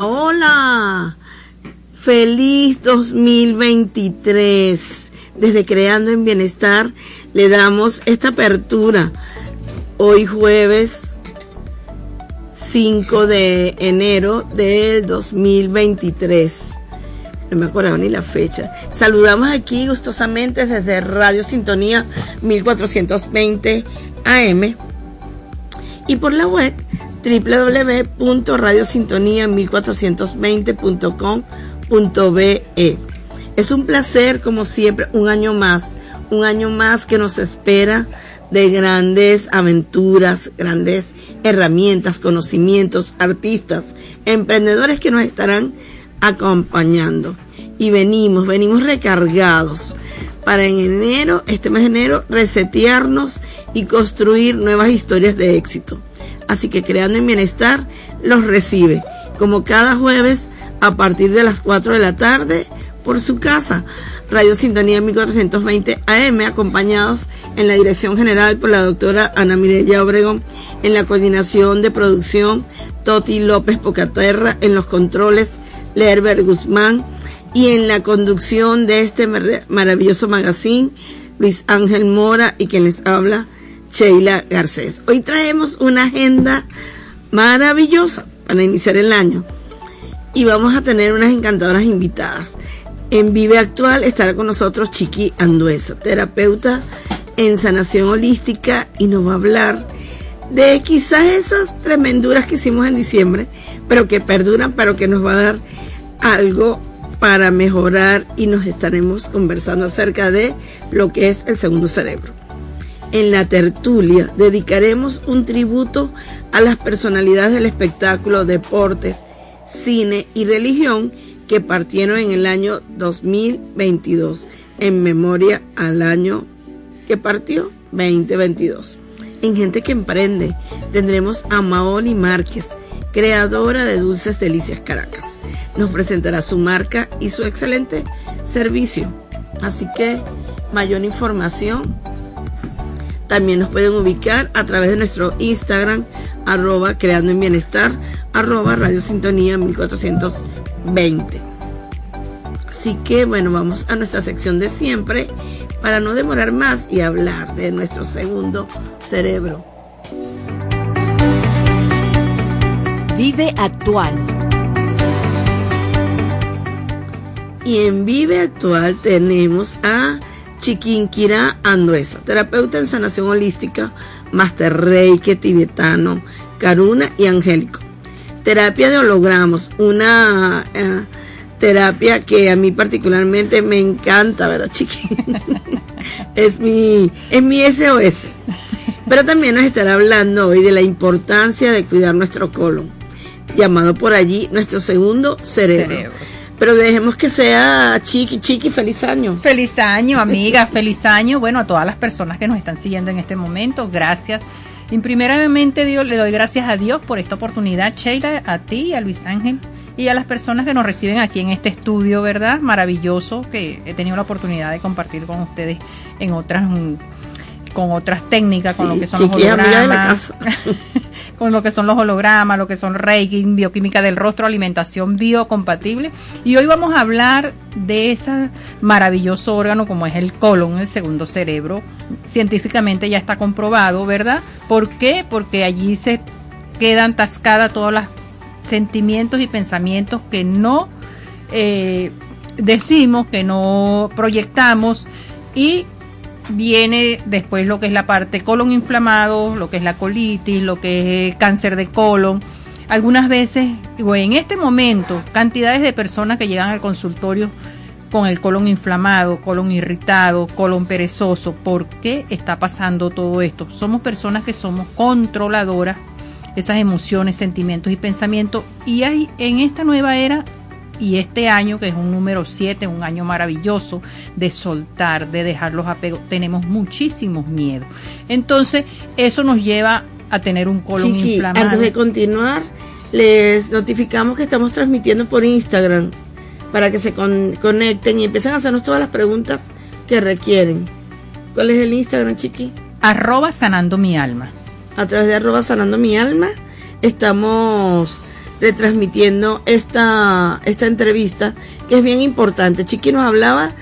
Hola, feliz 2023. Desde Creando en Bienestar le damos esta apertura. Hoy jueves 5 de enero del 2023. No me acuerdo ni la fecha. Saludamos aquí gustosamente desde Radio Sintonía 1420 AM y por la web www.radiosintonía1420.com.be. Es un placer, como siempre, un año más, un año más que nos espera de grandes aventuras, grandes herramientas, conocimientos, artistas, emprendedores que nos estarán acompañando. Y venimos, venimos recargados para en enero, este mes de enero, resetearnos y construir nuevas historias de éxito así que Creando en Bienestar los recibe, como cada jueves a partir de las 4 de la tarde por su casa. Radio Sintonía 1420 AM, acompañados en la dirección general por la doctora Ana Mireya Obregón, en la coordinación de producción Toti López Pocaterra, en los controles Lerber Guzmán y en la conducción de este maravilloso magazine Luis Ángel Mora y quien les habla Sheila Garcés. Hoy traemos una agenda maravillosa para iniciar el año y vamos a tener unas encantadoras invitadas. En Vive Actual estará con nosotros Chiqui Anduesa, terapeuta en sanación holística y nos va a hablar de quizás esas tremenduras que hicimos en diciembre, pero que perduran, pero que nos va a dar algo para mejorar y nos estaremos conversando acerca de lo que es el segundo cerebro en la tertulia dedicaremos un tributo a las personalidades del espectáculo, deportes, cine y religión que partieron en el año 2022, en memoria al año que partió 2022. En Gente que Emprende tendremos a Maoli Márquez, creadora de Dulces Delicias Caracas. Nos presentará su marca y su excelente servicio. Así que mayor información también nos pueden ubicar a través de nuestro Instagram, arroba creando en bienestar, arroba radio sintonía 1420. Así que bueno, vamos a nuestra sección de siempre para no demorar más y hablar de nuestro segundo cerebro. Vive actual. Y en Vive actual tenemos a Chiquinquirá Anduesa, terapeuta en sanación holística, Master Reiki tibetano, Karuna y Angélico. Terapia de hologramos, una eh, terapia que a mí particularmente me encanta, ¿verdad, Chiqui? es mi, es mi SOS. Pero también nos estará hablando hoy de la importancia de cuidar nuestro colon, llamado por allí nuestro segundo cerebro. Pero dejemos que sea Chiqui, Chiqui, feliz año. Feliz año, amiga, feliz año. Bueno, a todas las personas que nos están siguiendo en este momento, gracias. Y primeramente, Dios, le doy gracias a Dios por esta oportunidad, Sheila, a ti, a Luis Ángel y a las personas que nos reciben aquí en este estudio, ¿verdad? Maravilloso que he tenido la oportunidad de compartir con ustedes en otras con otras técnicas, con lo que son los hologramas, con lo que son los hologramas, lo que son Reiki, bioquímica del rostro, alimentación biocompatible. Y hoy vamos a hablar de ese maravilloso órgano como es el colon, el segundo cerebro. Científicamente ya está comprobado, ¿verdad? ¿Por qué? Porque allí se quedan tascadas todos los sentimientos y pensamientos que no eh, decimos, que no proyectamos y viene después lo que es la parte colon inflamado, lo que es la colitis, lo que es cáncer de colon. Algunas veces, o en este momento, cantidades de personas que llegan al consultorio con el colon inflamado, colon irritado, colon perezoso. ¿Por qué está pasando todo esto? Somos personas que somos controladoras esas emociones, sentimientos y pensamientos. Y hay en esta nueva era y este año, que es un número 7, un año maravilloso de soltar, de dejar los apegos, tenemos muchísimos miedos. Entonces, eso nos lleva a tener un colon inflamado. Antes de continuar, les notificamos que estamos transmitiendo por Instagram para que se conecten y empiecen a hacernos todas las preguntas que requieren. ¿Cuál es el Instagram, Chiqui? Arroba sanando mi alma. A través de arroba sanando mi alma estamos retransmitiendo esta, esta entrevista que es bien importante. Chiqui nos hablaba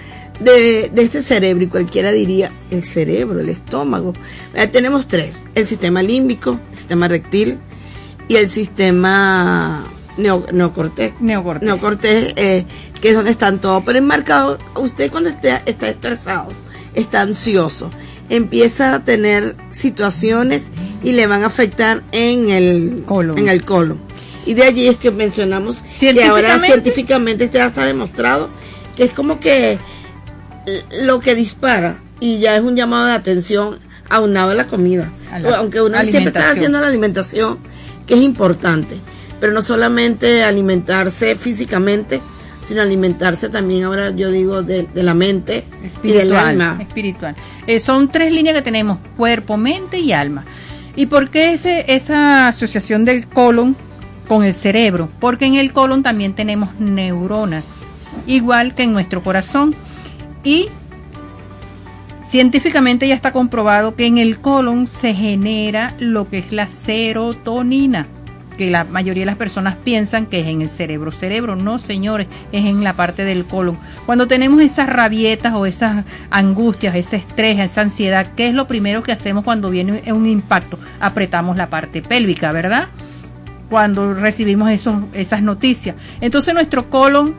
de, de este cerebro y cualquiera diría el cerebro, el estómago. Eh, tenemos tres, el sistema límbico, el sistema rectil y el sistema neo, neocortés. Neocortés. Neocortés, eh, que es donde están todos. Pero enmarcado, usted cuando esté, está estresado, está ansioso, empieza a tener situaciones y le van a afectar en el Colon. En el colon. Y de allí es que mencionamos que ahora Científicamente- científicamente ya está demostrado que es como que lo que dispara y ya es un llamado de atención aunado a la comida. A la Aunque uno siempre está haciendo la alimentación, que es importante, pero no solamente alimentarse físicamente, sino alimentarse también ahora yo digo de, de la mente y del alma. espiritual. Eh, son tres líneas que tenemos, cuerpo, mente y alma. ¿Y por qué ese, esa asociación del colon con el cerebro? Porque en el colon también tenemos neuronas, igual que en nuestro corazón. Y científicamente ya está comprobado que en el colon se genera lo que es la serotonina que la mayoría de las personas piensan que es en el cerebro. Cerebro, no señores, es en la parte del colon. Cuando tenemos esas rabietas o esas angustias, ese estrés, esa ansiedad, ¿qué es lo primero que hacemos cuando viene un impacto? Apretamos la parte pélvica, ¿verdad? Cuando recibimos esos, esas noticias. Entonces nuestro colon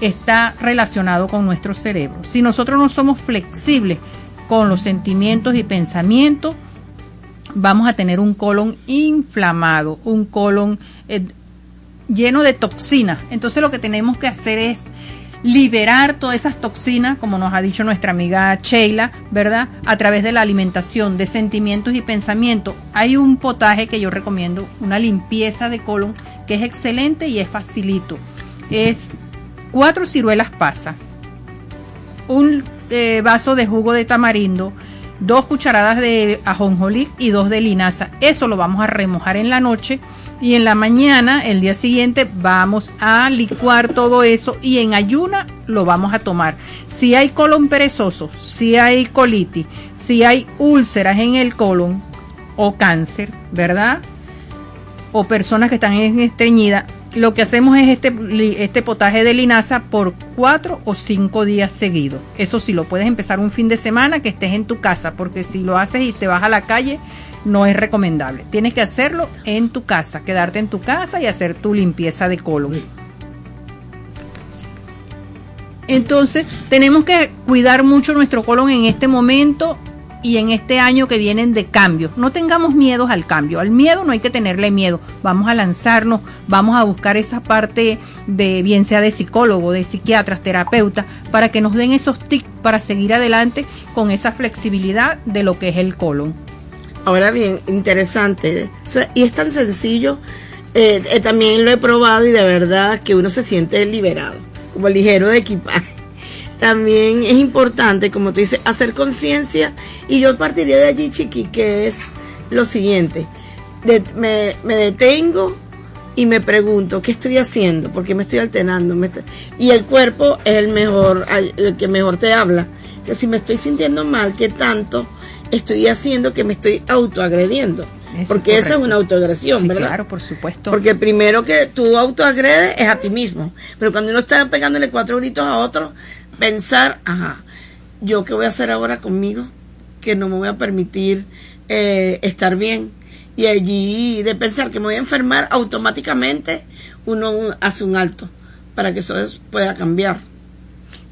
está relacionado con nuestro cerebro. Si nosotros no somos flexibles con los sentimientos y pensamientos, vamos a tener un colon inflamado, un colon eh, lleno de toxinas. Entonces lo que tenemos que hacer es liberar todas esas toxinas, como nos ha dicho nuestra amiga Sheila, ¿verdad? A través de la alimentación, de sentimientos y pensamientos. Hay un potaje que yo recomiendo, una limpieza de colon, que es excelente y es facilito. Es cuatro ciruelas pasas, un eh, vaso de jugo de tamarindo, dos cucharadas de ajonjolí y dos de linaza. Eso lo vamos a remojar en la noche y en la mañana, el día siguiente, vamos a licuar todo eso y en ayuna lo vamos a tomar. Si hay colon perezoso, si hay colitis, si hay úlceras en el colon o cáncer, ¿verdad? O personas que están en estreñida, lo que hacemos es este, este potaje de linaza por cuatro o cinco días seguidos. Eso sí, lo puedes empezar un fin de semana que estés en tu casa, porque si lo haces y te vas a la calle, no es recomendable. Tienes que hacerlo en tu casa, quedarte en tu casa y hacer tu limpieza de colon. Entonces, tenemos que cuidar mucho nuestro colon en este momento y en este año que vienen de cambio. No tengamos miedos al cambio. Al miedo no hay que tenerle miedo. Vamos a lanzarnos, vamos a buscar esa parte de, bien sea de psicólogo, de psiquiatras, terapeutas, para que nos den esos tips para seguir adelante con esa flexibilidad de lo que es el colon. Ahora bien, interesante. Y es tan sencillo. eh, eh, también lo he probado y de verdad que uno se siente liberado, como ligero de equipaje. También es importante, como tú dices, hacer conciencia. Y yo partiría de allí, Chiqui, que es lo siguiente. Me detengo y me pregunto, ¿qué estoy haciendo? ¿Por qué me estoy alternando? Me está- Y el cuerpo es el mejor, el que mejor te habla. O sea, si me estoy sintiendo mal, ¿qué tanto estoy haciendo que me estoy autoagrediendo? Eso Porque es eso es una autoagresión, Sí, ¿verdad? claro, por supuesto. Porque primero que tú autoagredes es a ti mismo. Pero cuando uno está pegándole cuatro gritos a otro, pensar, ajá, ¿yo qué voy a hacer ahora conmigo? Que no me voy a permitir eh, estar bien. Y allí, de pensar que me voy a enfermar, automáticamente uno un- hace un alto para que eso es- pueda cambiar.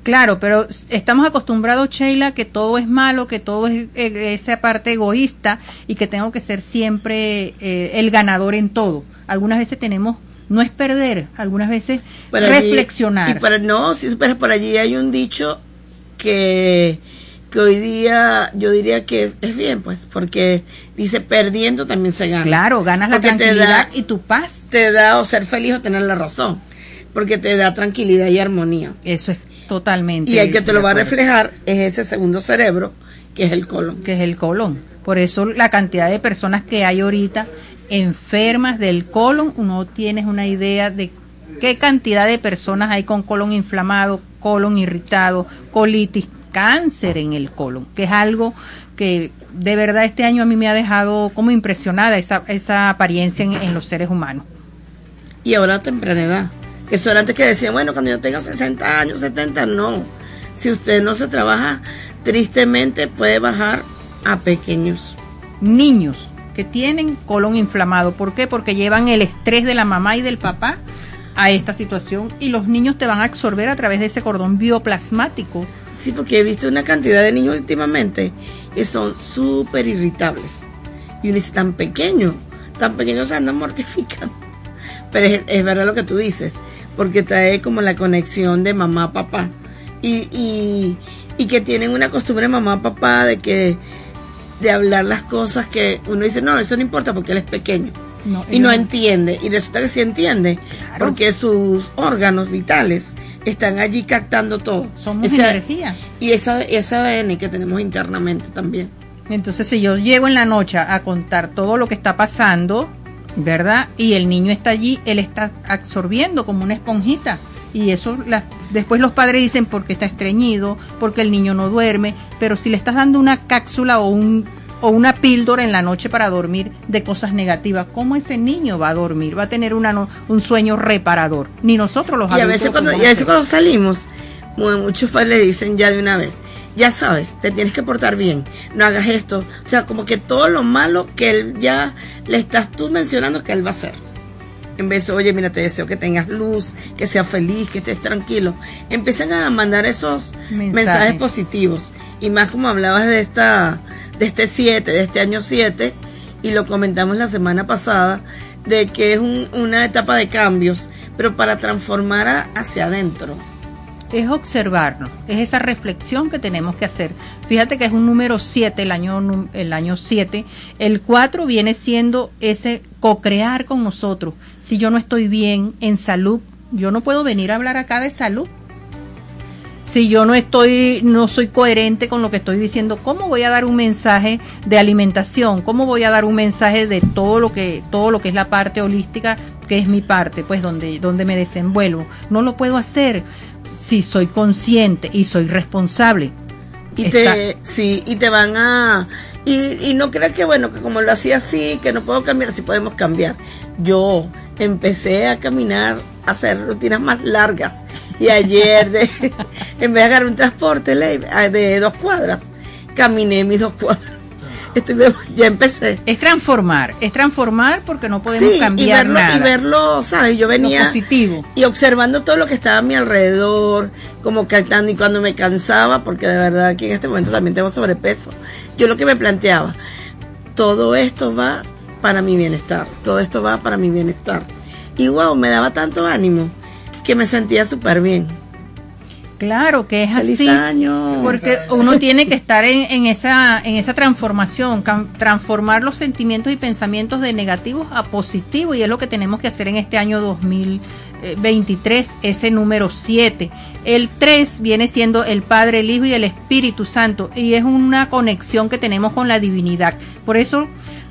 Claro, pero estamos acostumbrados, Sheila, que todo es malo, que todo es eh, esa parte egoísta y que tengo que ser siempre eh, el ganador en todo. Algunas veces tenemos, no es perder, algunas veces Por allí- reflexionar. y para, no, si supieras, por allí hay un dicho que, que hoy día yo diría que es bien, pues, porque dice perdiendo también se gana. Claro, ganas la Porque tranquilidad da- y tu paz. Te da o ser feliz o tener la razón, porque te da tranquilidad y armonía. Eso es totalmente. Y el que te lo va a reflejar es ese segundo cerebro, que es el colon. que es el colon. Por eso la cantidad de personas que hay ahorita enfermas del colon, uno tiene una idea de qué cantidad de personas hay con colon inflamado, colon irritado, colitis, cáncer en el colon, que es algo que de verdad este año a mí me ha dejado como impresionada esa, esa apariencia en, en los seres humanos. y ahora a temprana edad. Eso era antes que decían, bueno, cuando yo tenga 60 años, 70, no. Si usted no se trabaja, tristemente puede bajar a pequeños. Niños que tienen colon inflamado. ¿Por qué? Porque llevan el estrés de la mamá y del papá a esta situación y los niños te van a absorber a través de ese cordón bioplasmático. Sí, porque he visto una cantidad de niños últimamente que son súper irritables. Y uno dice, tan pequeño, tan pequeños se andan mortificando. Pero es, es, verdad lo que tú dices, porque trae como la conexión de mamá, papá. Y, y, y que tienen una costumbre mamá, papá de que de hablar las cosas que uno dice, no, eso no importa porque él es pequeño. No, y no, entiende. Y resulta que sí entiende, claro. porque sus órganos vitales están allí captando todo. Somos esa, energía. Y esa, ese ADN que tenemos internamente también. Entonces, si yo llego en la noche a contar todo lo que está pasando, ¿verdad? Y el niño está allí, él está absorbiendo como una esponjita. Y eso, la, después los padres dicen porque está estreñido, porque el niño no duerme, pero si le estás dando una cápsula o un o una píldora en la noche para dormir de cosas negativas, ¿cómo ese niño va a dormir? Va a tener una, un sueño reparador. Ni nosotros los y a veces cuando, y a veces cuando salimos, muchos padres le dicen ya de una vez, ya sabes, te tienes que portar bien, no hagas esto. O sea, como que todo lo malo que él ya le estás tú mencionando que él va a hacer. En vez de, oye, mira, te deseo que tengas luz, que seas feliz, que estés tranquilo. Empiezan a mandar esos mensajes, mensajes positivos. Y más como hablabas de esta, de este 7, de este año 7, y lo comentamos la semana pasada, de que es un, una etapa de cambios, pero para transformar a, hacia adentro es observarnos, es esa reflexión que tenemos que hacer. Fíjate que es un número 7, el año el año 7, el 4 viene siendo ese co-crear con nosotros. Si yo no estoy bien en salud, yo no puedo venir a hablar acá de salud. Si yo no estoy no soy coherente con lo que estoy diciendo, ¿cómo voy a dar un mensaje de alimentación? ¿Cómo voy a dar un mensaje de todo lo que todo lo que es la parte holística, que es mi parte, pues donde donde me desenvuelvo? No lo puedo hacer si soy consciente y soy responsable. Y te, sí, y te van a... Y, y no creas que, bueno, que como lo hacía así, que no puedo cambiar, si podemos cambiar. Yo empecé a caminar, a hacer rutinas más largas. Y ayer, de, en vez de agarrar un transporte de dos cuadras, caminé mis dos cuadras. Estoy, ya empecé. Es transformar, es transformar porque no podemos sí, cambiar y verlo, nada. Y verlo, ¿sabes? Yo venía Lo positivo. y observando todo lo que estaba a mi alrededor, como cantando y cuando me cansaba, porque de verdad aquí en este momento también tengo sobrepeso, yo lo que me planteaba, todo esto va para mi bienestar, todo esto va para mi bienestar. Y wow, me daba tanto ánimo que me sentía súper bien. Claro que es Feliz así. año. Porque uno tiene que estar en, en, esa, en esa transformación, transformar los sentimientos y pensamientos de negativos a positivos, y es lo que tenemos que hacer en este año 2023, ese número 7. El 3 viene siendo el Padre, el Hijo y el Espíritu Santo, y es una conexión que tenemos con la divinidad. Por eso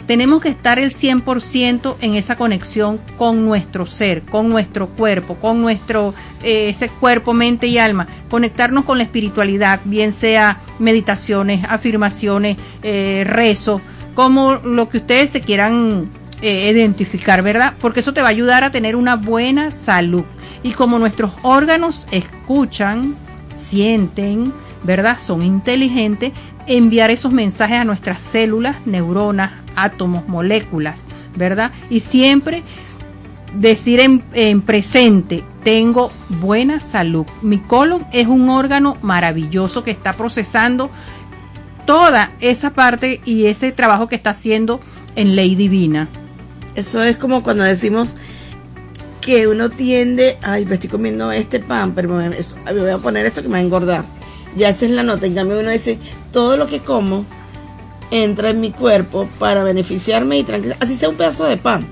tenemos que estar el 100% en esa conexión con nuestro ser, con nuestro cuerpo, con nuestro eh, ese cuerpo, mente y alma, conectarnos con la espiritualidad, bien sea meditaciones, afirmaciones, eh, rezo, como lo que ustedes se quieran eh, identificar, ¿verdad? Porque eso te va a ayudar a tener una buena salud. Y como nuestros órganos escuchan, sienten, ¿verdad? Son inteligentes, enviar esos mensajes a nuestras células, neuronas, átomos, moléculas, ¿verdad? Y siempre decir en, en, presente, tengo buena salud. Mi colon es un órgano maravilloso que está procesando toda esa parte y ese trabajo que está haciendo en ley divina. Eso es como cuando decimos que uno tiende, ay, me estoy comiendo este pan, pero me, me voy a poner esto que me va a engordar. Ya esa es la nota. En cambio, uno dice, todo lo que como entra en mi cuerpo para beneficiarme y tranquilizar, así sea un pedazo de pan.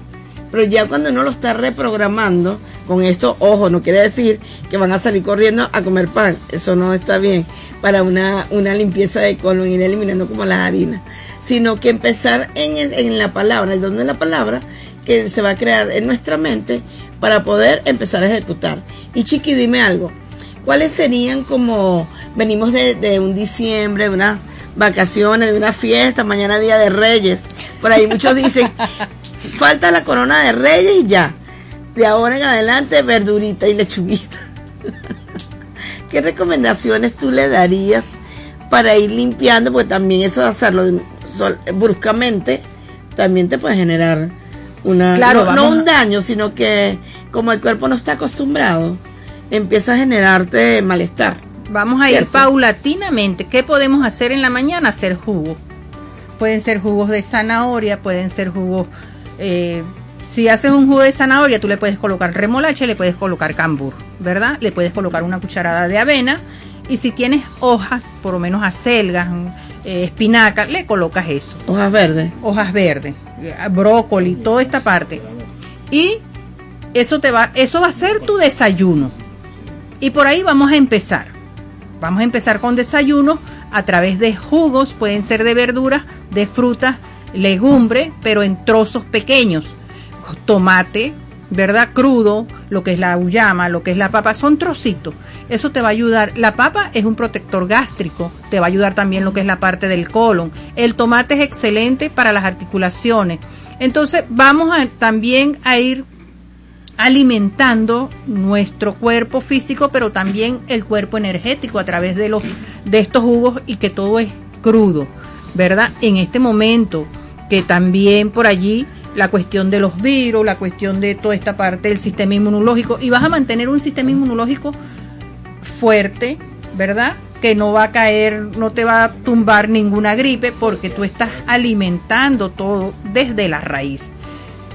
Pero ya cuando uno lo está reprogramando, con esto, ojo, no quiere decir que van a salir corriendo a comer pan. Eso no está bien para una, una limpieza de colon, ir eliminando como las harinas. Sino que empezar en, en la palabra, el don de la palabra, que se va a crear en nuestra mente para poder empezar a ejecutar. Y Chiqui, dime algo. ¿Cuáles serían como, venimos de, un diciembre, unas vacaciones, de una fiesta, mañana día de Reyes? Por ahí muchos dicen, falta la corona de Reyes y ya. de ahora en adelante verdurita y lechuguita. ¿Qué recomendaciones tú le darías para ir limpiando? Porque también eso de hacerlo bruscamente también te puede generar una no, un daño, sino que como el cuerpo no está acostumbrado, empieza a generarte malestar. Vamos a ir paulatinamente. ¿Qué podemos hacer en la mañana? Hacer jugo. Pueden ser jugos de zanahoria, pueden ser jugos eh, si haces un jugo de zanahoria, tú le puedes colocar remolacha, le puedes colocar cambur, ¿verdad? Le puedes colocar una cucharada de avena y si tienes hojas, por lo menos acelgas, eh, espinaca, le colocas eso. Hojas verdes. Hojas verdes, eh, brócoli, toda esta parte. Y eso te va, eso va a ser tu desayuno. Y por ahí vamos a empezar. Vamos a empezar con desayuno a través de jugos, pueden ser de verduras, de frutas, legumbre, pero en trozos pequeños tomate, ¿verdad? Crudo, lo que es la uyama, lo que es la papa, son trocitos. Eso te va a ayudar. La papa es un protector gástrico, te va a ayudar también lo que es la parte del colon. El tomate es excelente para las articulaciones. Entonces vamos también a ir alimentando nuestro cuerpo físico, pero también el cuerpo energético a través de los de estos jugos y que todo es crudo, ¿verdad? En este momento que también por allí la cuestión de los virus, la cuestión de toda esta parte del sistema inmunológico y vas a mantener un sistema inmunológico fuerte, ¿verdad? Que no va a caer, no te va a tumbar ninguna gripe porque tú estás alimentando todo desde la raíz.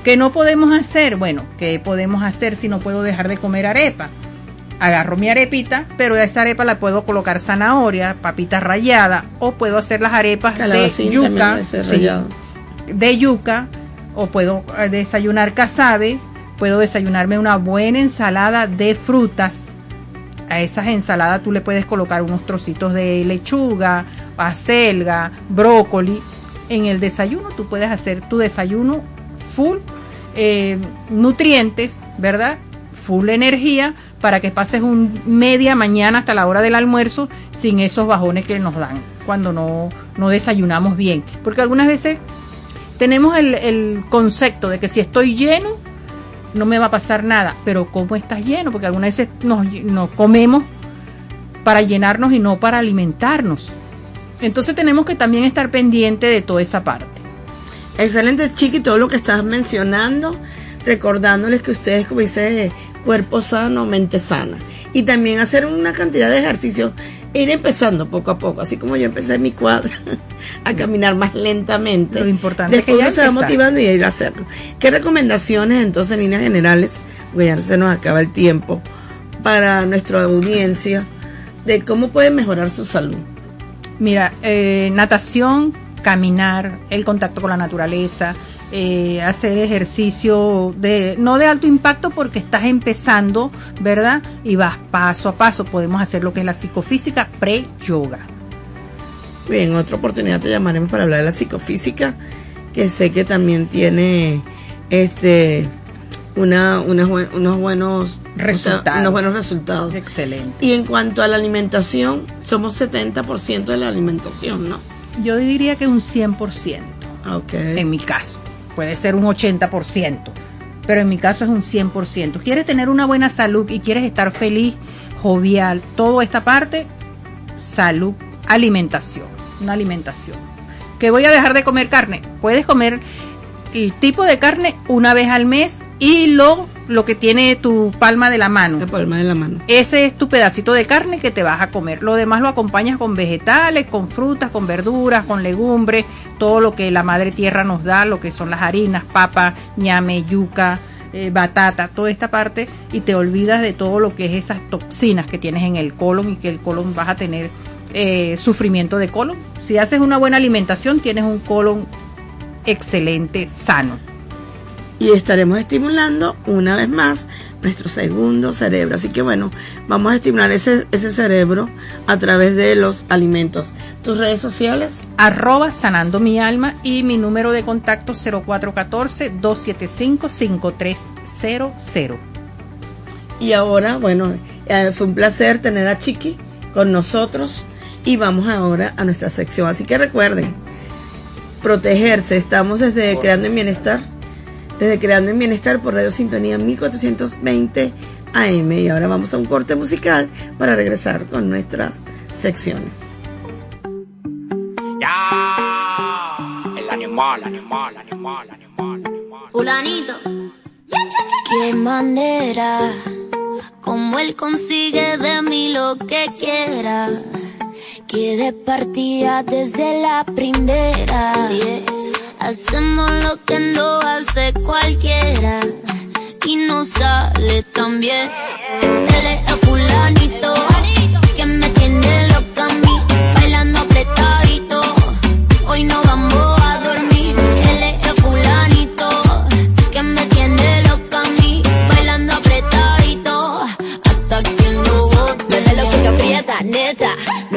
¿Qué no podemos hacer? Bueno, ¿qué podemos hacer si no puedo dejar de comer arepa? Agarro mi arepita, pero a esa arepa la puedo colocar zanahoria, papita rallada, o puedo hacer las arepas de yuca, de yuca, o puedo eh, desayunar casabe, puedo desayunarme una buena ensalada de frutas. A esas ensaladas tú le puedes colocar unos trocitos de lechuga, acelga, brócoli. En el desayuno tú puedes hacer tu desayuno full eh, nutrientes, ¿verdad? Full energía para que pases un media mañana hasta la hora del almuerzo sin esos bajones que nos dan cuando no, no desayunamos bien. Porque algunas veces tenemos el, concepto de que si estoy lleno, no me va a pasar nada, pero ¿cómo estás lleno? Porque algunas veces nos, nos comemos para llenarnos y no para alimentarnos. Entonces tenemos que también estar pendiente de toda esa parte. Excelente, Chiqui, todo lo que estás mencionando, recordándoles que ustedes, como dice, cuerpo sano, mente sana. Y también hacer una cantidad de ejercicios ir empezando poco a poco, así como yo empecé en mi cuadra a caminar más lentamente. Lo importante Después es que uno se va motivando y a ir a hacerlo. ¿Qué recomendaciones entonces en líneas generales, porque ya se nos acaba el tiempo, para nuestra audiencia de cómo pueden mejorar su salud? Mira, eh, natación, caminar, el contacto con la naturaleza, eh, hacer ejercicio de no de alto impacto porque estás empezando, ¿verdad? Y vas paso a paso. Podemos hacer lo que es la psicofísica pre-yoga. Bien, otra oportunidad te llamaremos para hablar de la psicofísica, que sé que también tiene este una, unos buenos resultados. unos buenos resultados. Excelente. Y en cuanto a la alimentación, somos 70% de la alimentación, ¿no? Yo diría que un 100%. Okay. En mi caso puede ser un 80%, pero en mi caso es un 100%. ¿Quieres tener una buena salud y quieres estar feliz, jovial, toda esta parte? Salud, alimentación, una alimentación. ¿Que voy a dejar de comer carne? Puedes comer el tipo de carne una vez al mes y lo, lo que tiene tu palma de la mano. La palma de la mano. Ese es tu pedacito de carne que te vas a comer. Lo demás lo acompañas con vegetales, con frutas, con verduras, con legumbres, todo lo que la madre tierra nos da, lo que son las harinas, papa, ñame, yuca, eh, batata, toda esta parte, y te olvidas de todo lo que es esas toxinas que tienes en el colon y que el colon vas a tener eh, sufrimiento de colon. Si haces una buena alimentación, tienes un colon excelente, sano y estaremos estimulando una vez más nuestro segundo cerebro. Así que bueno, vamos a estimular ese, ese cerebro a través de los alimentos. ¿Tus redes sociales? Arroba sanando mi alma y mi número de contacto 0414-275-5300. Y ahora, bueno, eh, fue un placer tener a Chiqui con nosotros y vamos ahora a nuestra sección. Así que recuerden, protegerse. Estamos desde Creando en Bienestar desde Creando en Bienestar por Radio Sintonía 1420 AM. Y ahora vamos a un corte musical para regresar con nuestras secciones. Ya, el animal, animal, animal, animal, animal. Fulanito. Qué manera, como él consigue de mí lo que quiera. Que de partida desde la primera. Hacemos lo que no hace cualquiera. Y no sale tan bien. Él es fulanito. Que me tiene loca a mí. Bailando apretadito. Hoy no vamos a dormir. Él es fulanito. Que me tiene loca a mí. Bailando apretadito. Hasta que lo bote. Desde lo que aprieta, neta.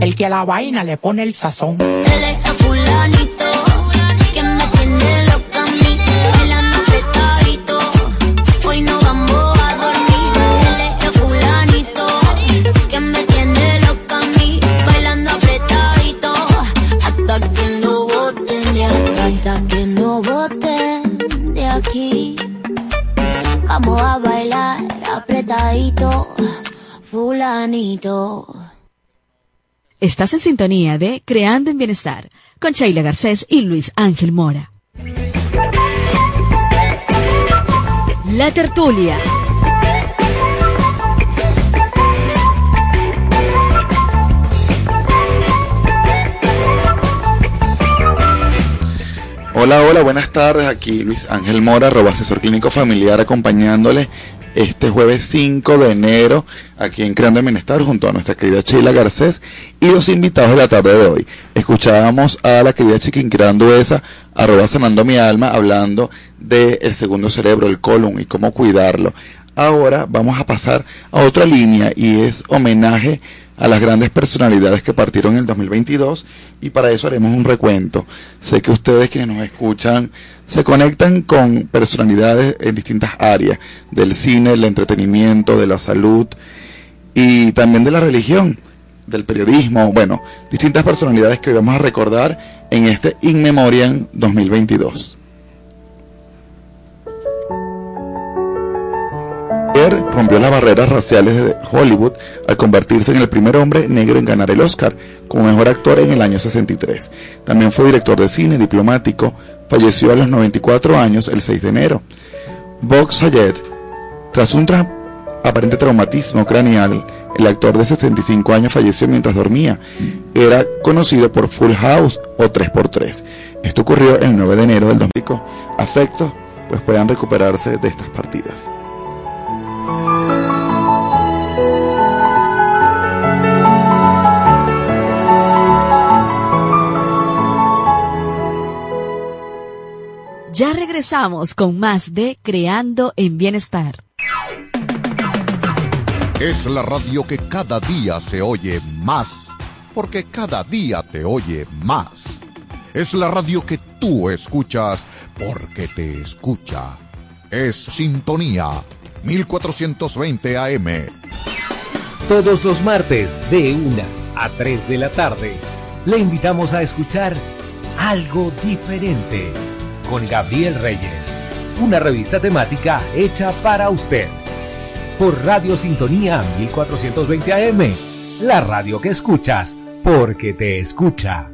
El que a la vaina le pone el sazón. Estás en sintonía de Creando en Bienestar con Sheila Garcés y Luis Ángel Mora. La tertulia. Hola, hola, buenas tardes. Aquí Luis Ángel Mora, arroba asesor clínico familiar, acompañándole este jueves 5 de enero aquí en Creando el Bienestar junto a nuestra querida Sheila Garcés y los invitados de la tarde de hoy. Escuchábamos a la querida Chiquín creando esa, arroba sanando mi alma, hablando del segundo cerebro, el colon y cómo cuidarlo. Ahora vamos a pasar a otra línea y es homenaje a las grandes personalidades que partieron en el 2022 y para eso haremos un recuento. Sé que ustedes quienes nos escuchan se conectan con personalidades en distintas áreas del cine, del entretenimiento, de la salud y también de la religión, del periodismo, bueno, distintas personalidades que hoy vamos a recordar en este In Memoriam 2022. Ayer rompió las barreras raciales de Hollywood al convertirse en el primer hombre negro en ganar el Oscar como mejor actor en el año 63. También fue director de cine, diplomático, falleció a los 94 años el 6 de enero. Bob Sayed, tras un aparente traumatismo craneal, el actor de 65 años falleció mientras dormía. Era conocido por Full House o 3x3. Esto ocurrió el 9 de enero del 2000. Afectos, pues puedan recuperarse de estas partidas. Ya regresamos con más de Creando en Bienestar. Es la radio que cada día se oye más, porque cada día te oye más. Es la radio que tú escuchas porque te escucha. Es Sintonía 1420 AM. Todos los martes de 1 a 3 de la tarde, le invitamos a escuchar Algo Diferente con Gabriel Reyes, una revista temática hecha para usted. Por Radio Sintonía 1420 AM, la radio que escuchas porque te escucha.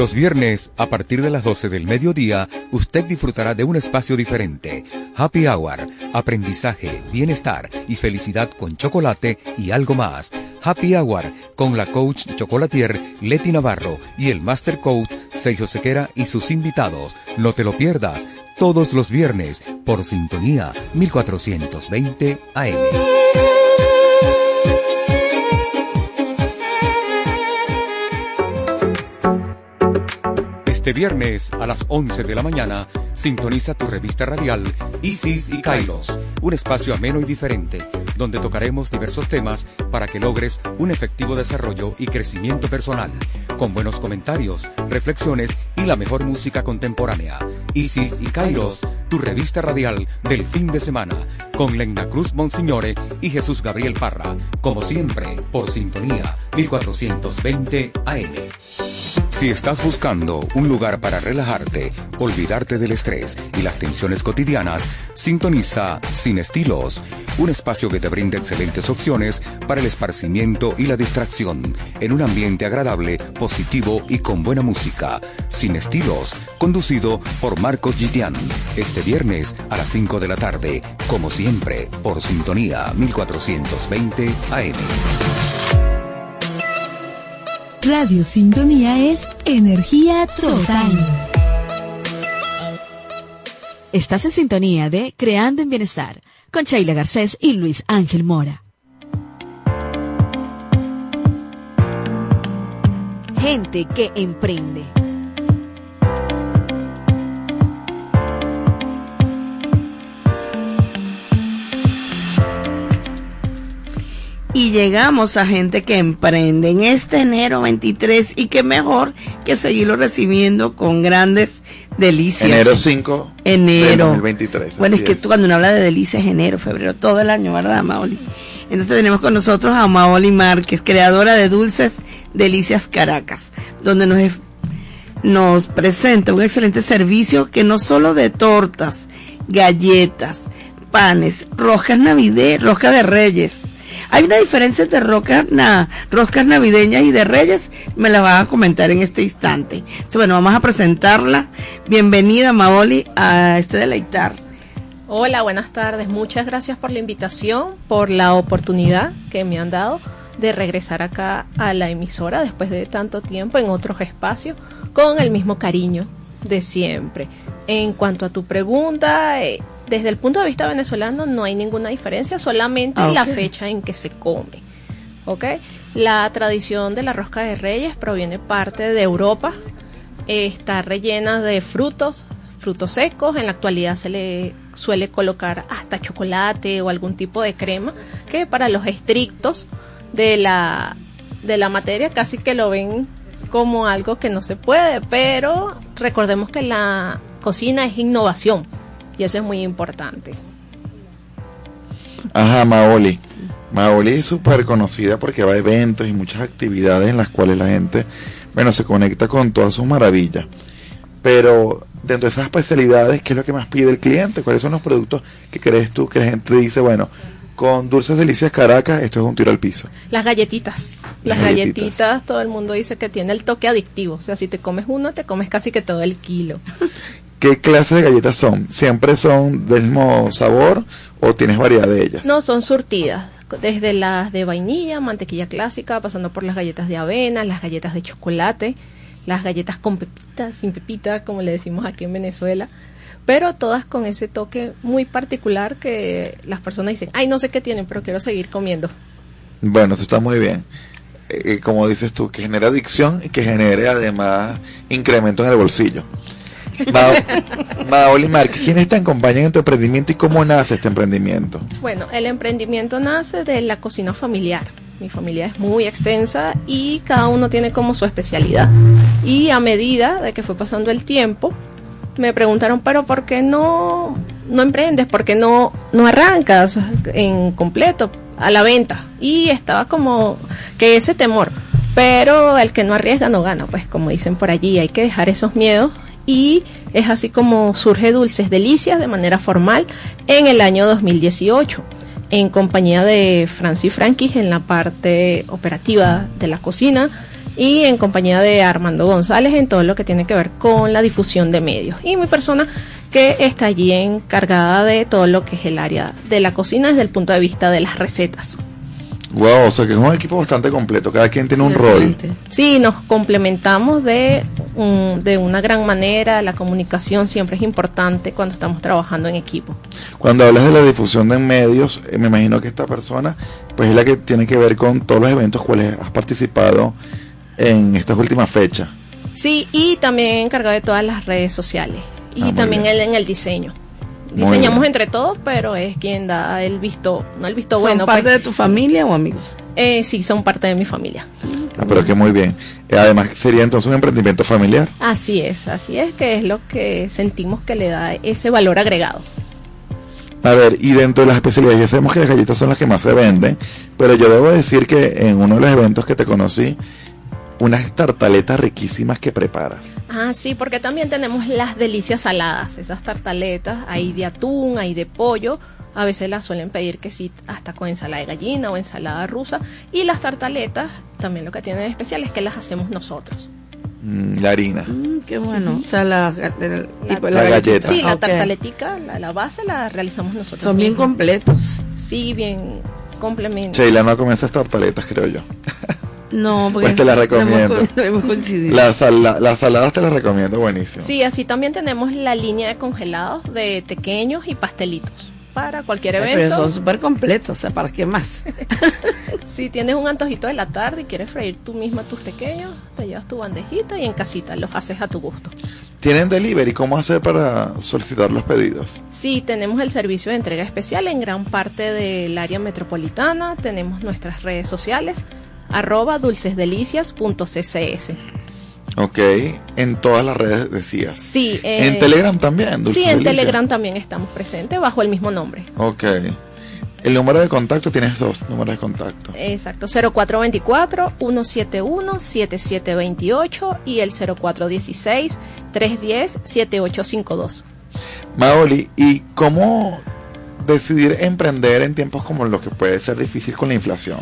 Los viernes, a partir de las 12 del mediodía, usted disfrutará de un espacio diferente. Happy Hour, aprendizaje, bienestar y felicidad con chocolate y algo más. Happy Hour con la coach chocolatier Leti Navarro y el master coach Sergio Sequera y sus invitados. No te lo pierdas todos los viernes por sintonía 1420 AM. Este viernes a las 11 de la mañana, sintoniza tu revista radial Isis y Kairos, un espacio ameno y diferente, donde tocaremos diversos temas para que logres un efectivo desarrollo y crecimiento personal, con buenos comentarios, reflexiones y la mejor música contemporánea. Isis y Kairos, tu revista radial del fin de semana, con Lena Cruz Monsignore y Jesús Gabriel Parra, como siempre, por sintonía 1420 AM. Si estás buscando un lugar para relajarte, olvidarte del estrés y las tensiones cotidianas, sintoniza Sin Estilos, un espacio que te brinda excelentes opciones para el esparcimiento y la distracción, en un ambiente agradable, positivo y con buena música. Sin Estilos, conducido por Marcos Gitian, este viernes a las 5 de la tarde, como siempre, por Sintonía 1420 AM. Radio Sintonía es energía total. Estás en sintonía de Creando en Bienestar con Sheila Garcés y Luis Ángel Mora. Gente que emprende. Y llegamos a gente que emprende en este enero 23 y que mejor que seguirlo recibiendo con grandes delicias. Enero 5. Enero. 2023. Bueno, es que tú cuando uno habla de delicias, enero, febrero, todo el año, ¿verdad, Maoli? Entonces tenemos con nosotros a Maoli Márquez, creadora de Dulces Delicias Caracas, donde nos, nos presenta un excelente servicio que no solo de tortas, galletas, panes, roscas navideñas, rosca de reyes, hay una diferencia entre roscas, navideñas y de reyes, me la va a comentar en este instante. bueno, vamos a presentarla. Bienvenida, Maoli, a este deleitar. Hola, buenas tardes. Muchas gracias por la invitación, por la oportunidad que me han dado de regresar acá a la emisora después de tanto tiempo en otros espacios con el mismo cariño de siempre. En cuanto a tu pregunta, eh, desde el punto de vista venezolano no hay ninguna diferencia, solamente ah, la fecha en que se come. ¿Ok? La tradición de la rosca de reyes proviene parte de Europa, está rellena de frutos, frutos secos, en la actualidad se le suele colocar hasta chocolate o algún tipo de crema, que para los estrictos de la, de la materia casi que lo ven como algo que no se puede, pero recordemos que la cocina es innovación y eso es muy importante. Ajá, Maoli. Maoli es súper conocida porque va a eventos y muchas actividades en las cuales la gente, bueno, se conecta con todas sus maravillas. Pero dentro de esas especialidades, ¿qué es lo que más pide el cliente? ¿Cuáles son los productos que crees tú que la gente dice, bueno, con Dulces Delicias Caracas, esto es un tiro al piso? Las galletitas. Las, Las galletitas. galletitas. todo el mundo dice que tiene el toque adictivo. O sea, si te comes una, te comes casi que todo el kilo. ¿Qué clase de galletas son? ¿Siempre son del mismo sabor o tienes variedad de ellas? No, son surtidas. Desde las de vainilla, mantequilla clásica, pasando por las galletas de avena, las galletas de chocolate, las galletas con pepita, sin pepita, como le decimos aquí en Venezuela. Pero todas con ese toque muy particular que las personas dicen, ay, no sé qué tienen, pero quiero seguir comiendo. Bueno, eso está muy bien. Eh, eh, como dices tú, que genere adicción y que genere además incremento en el bolsillo. Mao- Maoli Márquez, ¿quiénes te acompañan en tu emprendimiento y cómo nace este emprendimiento? Bueno, el emprendimiento nace de la cocina familiar. Mi familia es muy extensa y cada uno tiene como su especialidad. Y a medida de que fue pasando el tiempo, me preguntaron, pero ¿por qué no, no emprendes? ¿Por qué no, no arrancas en completo a la venta? Y estaba como que ese temor. Pero el que no arriesga no gana, pues como dicen por allí, hay que dejar esos miedos y es así como surge Dulces Delicias de manera formal en el año 2018 en compañía de Francis Frankis en la parte operativa de la cocina y en compañía de Armando González en todo lo que tiene que ver con la difusión de medios y mi persona que está allí encargada de todo lo que es el área de la cocina desde el punto de vista de las recetas. Wow, o sea que es un equipo bastante completo, cada quien tiene un rol. Sí, nos complementamos de, un- de una gran manera, la comunicación siempre es importante cuando estamos trabajando en equipo. Cuando hablas de la difusión de medios, eh, me imagino que esta persona pues es la que tiene que ver con todos los eventos cuales has participado en estas últimas fechas. Sí, y también encargado de todas las redes sociales y Ah, también él en el diseño. Diseñamos entre todos, pero es quien da el visto, no el visto ¿Son bueno. parte pues. de tu familia o amigos? Eh, sí, son parte de mi familia. Ah, pero que muy bien. Eh, además sería entonces un emprendimiento familiar. Así es, así es, que es lo que sentimos que le da ese valor agregado. A ver, y dentro de las especialidades, ya sabemos que las galletas son las que más se venden, pero yo debo decir que en uno de los eventos que te conocí, unas tartaletas riquísimas que preparas. Ah, sí, porque también tenemos las delicias saladas, esas tartaletas, hay de atún, hay de pollo, a veces las suelen pedir que sí, hasta con ensalada de gallina o ensalada rusa, y las tartaletas, también lo que tienen de especial es que las hacemos nosotros. Mm, la harina. Mm, qué bueno. O sea, la, el tipo de La galleta. Sí, la tartaletica, la, la base la realizamos nosotros. Son bien completos. Sí, bien complementos. Sheila no come esas tartaletas, creo yo. No, porque Pues te la no hemos recomiendo. co- no hemos coincidido. Las sala- las saladas te las recomiendo, buenísimo. Sí, así también tenemos la línea de congelados de pequeños y pastelitos para cualquier Pero evento. son súper completos, o sea, ¿para qué más? Si tienes un antojito de la tarde y quieres freír tú misma tus pequeños, te llevas tu bandejita y en casita los haces a tu gusto. ¿Tienen delivery? ¿Cómo hacer para solicitar los pedidos? Sí, tenemos el servicio de entrega especial en gran parte del área metropolitana. Tenemos nuestras redes sociales, arroba dulcesdelicias.ccs. Ok, en todas las redes decías. Sí, eh, En Telegram también, Dulces Sí, en Delicias. Telegram también estamos presentes bajo el mismo nombre. Ok. El número de contacto, tienes dos números de contacto. Exacto, 0424-171-7728 y el 0416-310-7852. Maoli, ¿y cómo decidir emprender en tiempos como los que puede ser difícil con la inflación?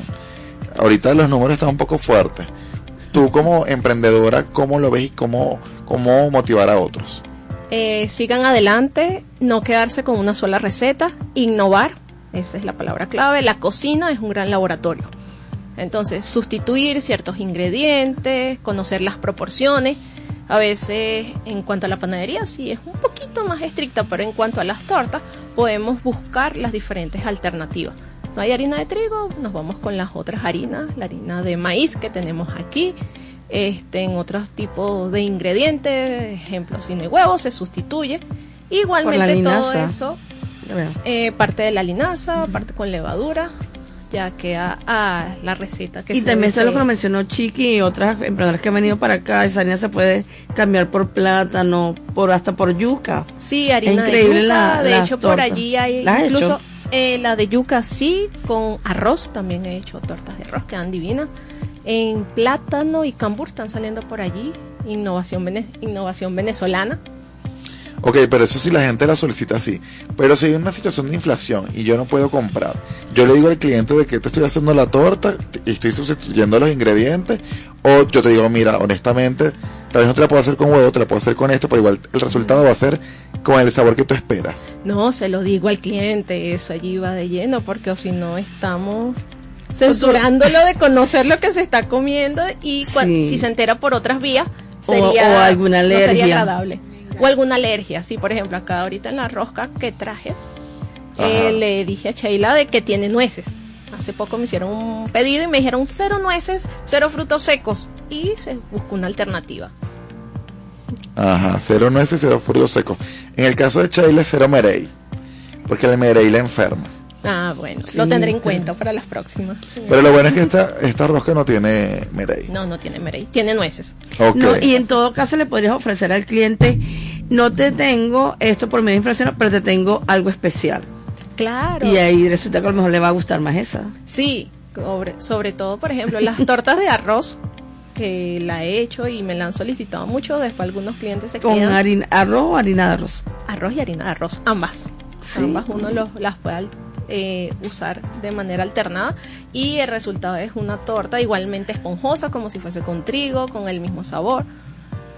Ahorita los números están un poco fuertes. Tú como emprendedora, ¿cómo lo ves y cómo, cómo motivar a otros? Eh, sigan adelante, no quedarse con una sola receta, innovar, esa es la palabra clave. La cocina es un gran laboratorio. Entonces, sustituir ciertos ingredientes, conocer las proporciones. A veces, en cuanto a la panadería, sí es un poquito más estricta, pero en cuanto a las tortas, podemos buscar las diferentes alternativas. No hay harina de trigo, nos vamos con las otras harinas, la harina de maíz que tenemos aquí, este, en otros tipos de ingredientes, ejemplo, sin el huevo, se sustituye. Igualmente todo eso, eh, parte de la linaza, parte con levadura, ya queda a la receta que Y se también sé lo que mencionó Chiqui y otras emprendedoras que han venido para acá. Esa harina se puede cambiar por plátano, por hasta por yuca. Sí, harina Es increíble de yuca. la- de hecho, por tortas. allí hay ¿Las has incluso hecho? Eh, la de yuca sí, con arroz también he hecho tortas de arroz, quedan divinas. En plátano y cambur están saliendo por allí innovación, vene- innovación venezolana. Ok, pero eso sí la gente la solicita así. Pero si hay una situación de inflación y yo no puedo comprar, yo le digo al cliente de que te estoy haciendo la torta y estoy sustituyendo los ingredientes, o yo te digo, mira, honestamente, tal vez no te la puedo hacer con huevo, te la puedo hacer con esto, pero igual el resultado va a ser con el sabor que tú esperas. No, se lo digo al cliente, eso allí va de lleno, porque o si no estamos censurándolo de conocer lo que se está comiendo y Sí. si se entera por otras vías O- sería o alguna no sería alergia. agradable. O alguna alergia, sí, por ejemplo, acá ahorita en la rosca que traje, eh, le dije a Sheila de que tiene nueces. Hace poco me hicieron un pedido y me dijeron cero nueces, cero frutos secos y se buscó una alternativa. Ajá, cero nueces, cero frutos secos. En el caso de Sheila, cero merey, porque el merey la enferma. Ah, bueno, Sí, lo tendré en cuenta para las próximas. Pero lo bueno es que esta, esta rosca no tiene merey. No, no tiene merey, tiene nueces. Ok. No, y en todo caso le podrías ofrecer al cliente, no te tengo esto por medio de inflación, pero te tengo algo especial. Claro. Y ahí resulta que a lo mejor le va a gustar más esa. Sí, sobre, sobre todo, por ejemplo, las tortas de arroz que la he hecho y me la han solicitado mucho, después algunos clientes se Con quedan harina, arroz o harina de arroz. arroz y harina de arroz, ambas. Sí. Ambas uno los, las puede eh, usar de manera alternada y el resultado es una torta igualmente esponjosa como si fuese con trigo, con el mismo sabor.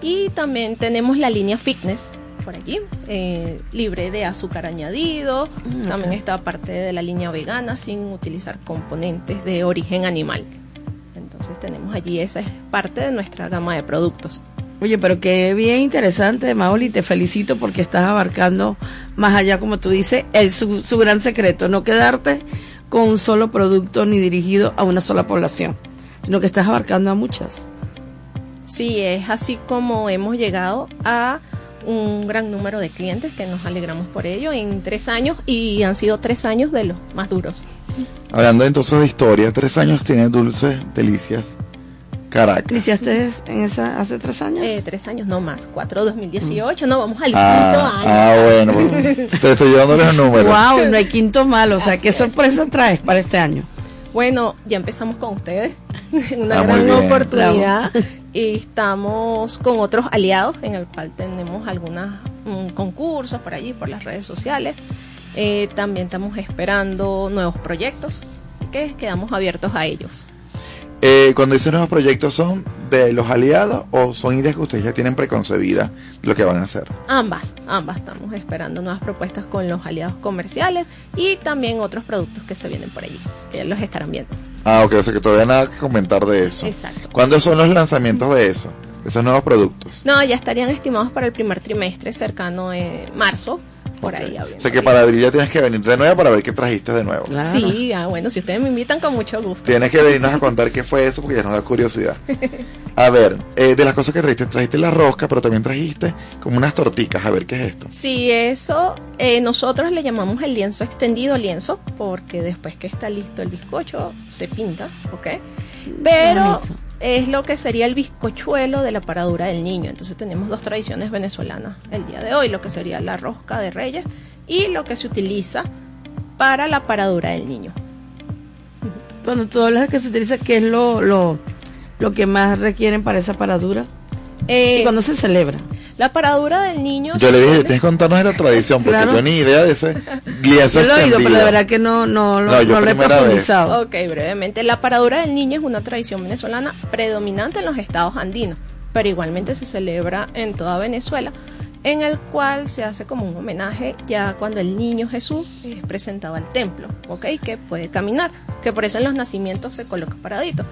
Y también tenemos la línea fitness por allí, eh, libre de azúcar añadido. Mm, También está parte de la línea vegana sin utilizar componentes de origen animal. Entonces tenemos allí, esa es parte de nuestra gama de productos. Oye, pero qué bien interesante, Maoli, te felicito porque estás abarcando más allá, como tú dices, el, su, su gran secreto, no quedarte con un solo producto ni dirigido a una sola población, sino que estás abarcando a muchas. Sí, es así como hemos llegado a un gran número de clientes que nos alegramos por ello en tres años y han sido tres años de los más duros. Hablando entonces de historia, tres años tiene Dulces Delicias Caracas. ¿Iniciaste en esa hace tres años? Eh, tres años, no más, cuatro 2018, no, vamos al quinto Ah, año. ah, bueno, te estoy llevando los números. Wow, no hay quinto malo, o sea, Así ¿qué es. sorpresa traes para este año? Bueno, ya empezamos con ustedes, una Ah, gran oportunidad y estamos con otros aliados en el cual tenemos algunos concursos por allí, por las redes sociales. Eh, también estamos esperando nuevos proyectos que quedamos abiertos a ellos. Eh, cuando dicen nuevos proyectos, ¿son de los aliados o son ideas que ustedes ya tienen preconcebidas lo que van a hacer? Ambas, ambas estamos esperando nuevas propuestas con los aliados comerciales y también otros productos que se vienen por allí, que ya los estarán viendo. Ah, ok, o sea que todavía nada que comentar de eso. Exacto. ¿Cuándo son los lanzamientos de eso? De esos nuevos productos. No, ya estarían estimados para el primer trimestre cercano de marzo, por ahí. O sea que para abril ya tienes que venir de nuevo para ver qué trajiste de nuevo. Sí, ah, bueno, si ustedes me invitan con mucho gusto. Tienes que venirnos a contar qué fue eso porque ya nos da curiosidad. A ver, eh, de las cosas que trajiste, trajiste la rosca, pero también trajiste como unas torticas. A ver, ¿qué es esto? Sí, eso eh, nosotros le llamamos el lienzo extendido lienzo, porque después que está listo el bizcocho se pinta, ¿ok? Pero es lo que sería el bizcochuelo de la paradura del niño. Entonces tenemos dos tradiciones venezolanas el día de hoy, lo que sería la rosca de reyes y lo que se utiliza para la paradura del niño. Cuando tú hablas de que se utiliza, ¿qué es lo, lo, lo que más requieren para esa paradura? Eh, ¿Y cuando se celebra? La paradura del niño... Yo le dije, tienes que contarnos de la tradición porque Claro. yo ni idea de ese Yo lo he oído, pero de verdad que no, no, No, yo no lo he primera vez. profundizado. Ok, brevemente. La paradura del niño es una tradición venezolana predominante en los estados andinos, pero igualmente se celebra en toda Venezuela, en el cual se hace como un homenaje ya cuando el niño Jesús es presentado al templo, ok, que puede caminar, que por eso en los nacimientos se coloca paradito.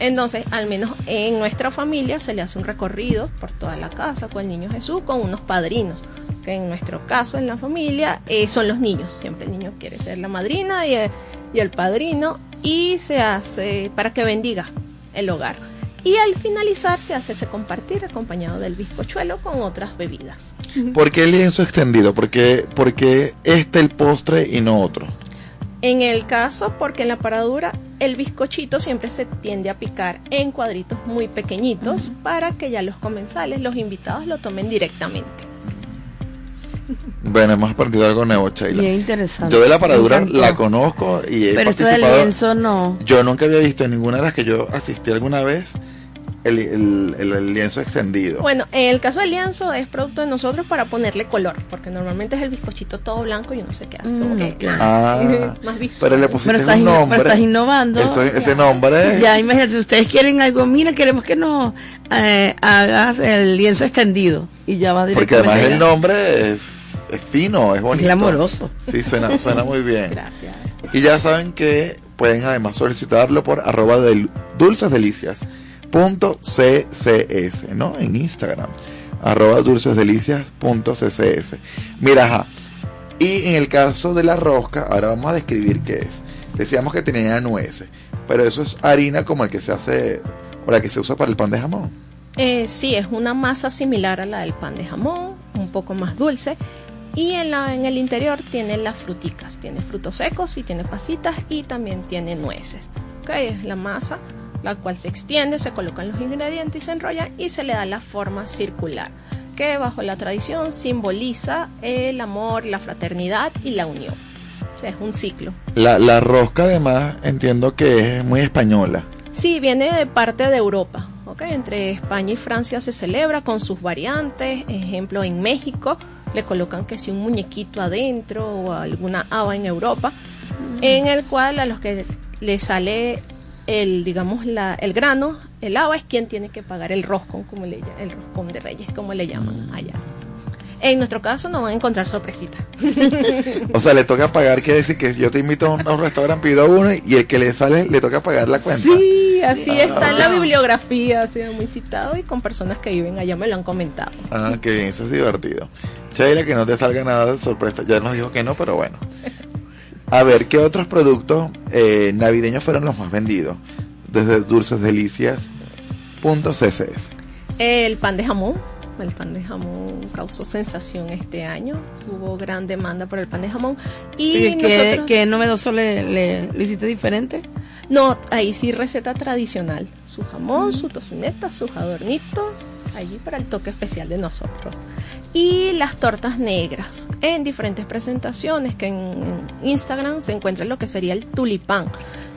Entonces, al menos en nuestra familia se le hace un recorrido por toda la casa con el niño Jesús, con unos padrinos, que en nuestro caso, en la familia, eh, son los niños. Siempre el niño quiere ser la madrina y el, y el padrino, y se hace para que bendiga el hogar. Y al finalizar se hace ese compartir acompañado del bizcochuelo con otras bebidas. ¿Por qué el lienzo extendido? ¿Por qué, por qué este el postre y no otro? En el caso, porque en la paradura el bizcochito siempre se tiende a picar en cuadritos muy pequeñitos para que ya los comensales, los invitados lo tomen directamente. Bueno, hemos aprendido algo nuevo, Sheila. Bien interesante. Yo de la paradura la conozco y he Pero esto del participado. lienzo no. Yo nunca había visto en ninguna de las que yo asistí alguna vez el, el- el- el lienzo extendido. Bueno, en el caso del lienzo es producto de nosotros para ponerle color, porque normalmente es el bizcochito todo blanco y uno se queda así como que Ah, más visual. pero le pusiste Pero estás, un nombre. pero estás innovando. Eso- ese nombre. Ya, imagínate, si ustedes quieren algo, mira, queremos que nos eh, hagas el lienzo extendido. Y ya va Porque directamente. además el nombre es, es fino, es bonito. glamoroso. Sí, suena, suena muy bien. Gracias. Y ya saben que pueden además solicitarlo por arroba del dulcesdelicias.ccs, ¿no? En Instagram. Arroba dulcesdelicias.ccs. Mira, ajá. Y en el caso de la rosca, ahora vamos a describir qué es. Decíamos que tenía nueces, pero eso es harina como el que se hace, o la que se usa para el pan de jamón. Eh, sí, es una masa similar a la del pan de jamón, un poco más dulce. Y en, la, en el interior tiene las fruticas, tiene frutos secos y tiene pasitas y también tiene nueces. Ok, es la masa, la cual se extiende, se colocan los ingredientes y se enrolla y se le da la forma circular, que bajo la tradición simboliza el amor, la fraternidad y la unión. O sea, es un ciclo. La, la rosca además entiendo que es muy española. Sí, viene de parte de Europa. ¿ok? Entre España y Francia se celebra con sus variantes. Ejemplo, en México le colocan que si un muñequito adentro o alguna haba en Europa, en el cual a los que le sale el, digamos, la, el grano, el haba es quien tiene que pagar el roscón, como le, el roscón de reyes, como le llaman allá. En nuestro caso no van a encontrar sorpresitas. O sea, le toca pagar, quiere decir que yo te invito a un, a un restaurante, pido uno y el que le sale le toca pagar la cuenta. Sí, así está en la Ah. bibliografía, ha sido muy citado y con personas que viven allá me lo han comentado. Ah, qué bien, eso es divertido. Sheila, que no te salga nada de sorpresa. Ya nos dijo que no, pero bueno. A ver, ¿qué otros productos eh, navideños fueron los más vendidos? Desde dulcesdelicias.ccs. El pan de jamón, el pan de jamón causó sensación este año, hubo gran demanda por el pan de jamón y ¿Y ¿Qué, nosotros qué novedoso le, le- lo hiciste diferente? no, ahí sí receta tradicional, su jamón, su tocineta, sus adornitos, allí para el toque especial de nosotros. Y las tortas negras en diferentes presentaciones que en Instagram se encuentra lo que sería el tulipán.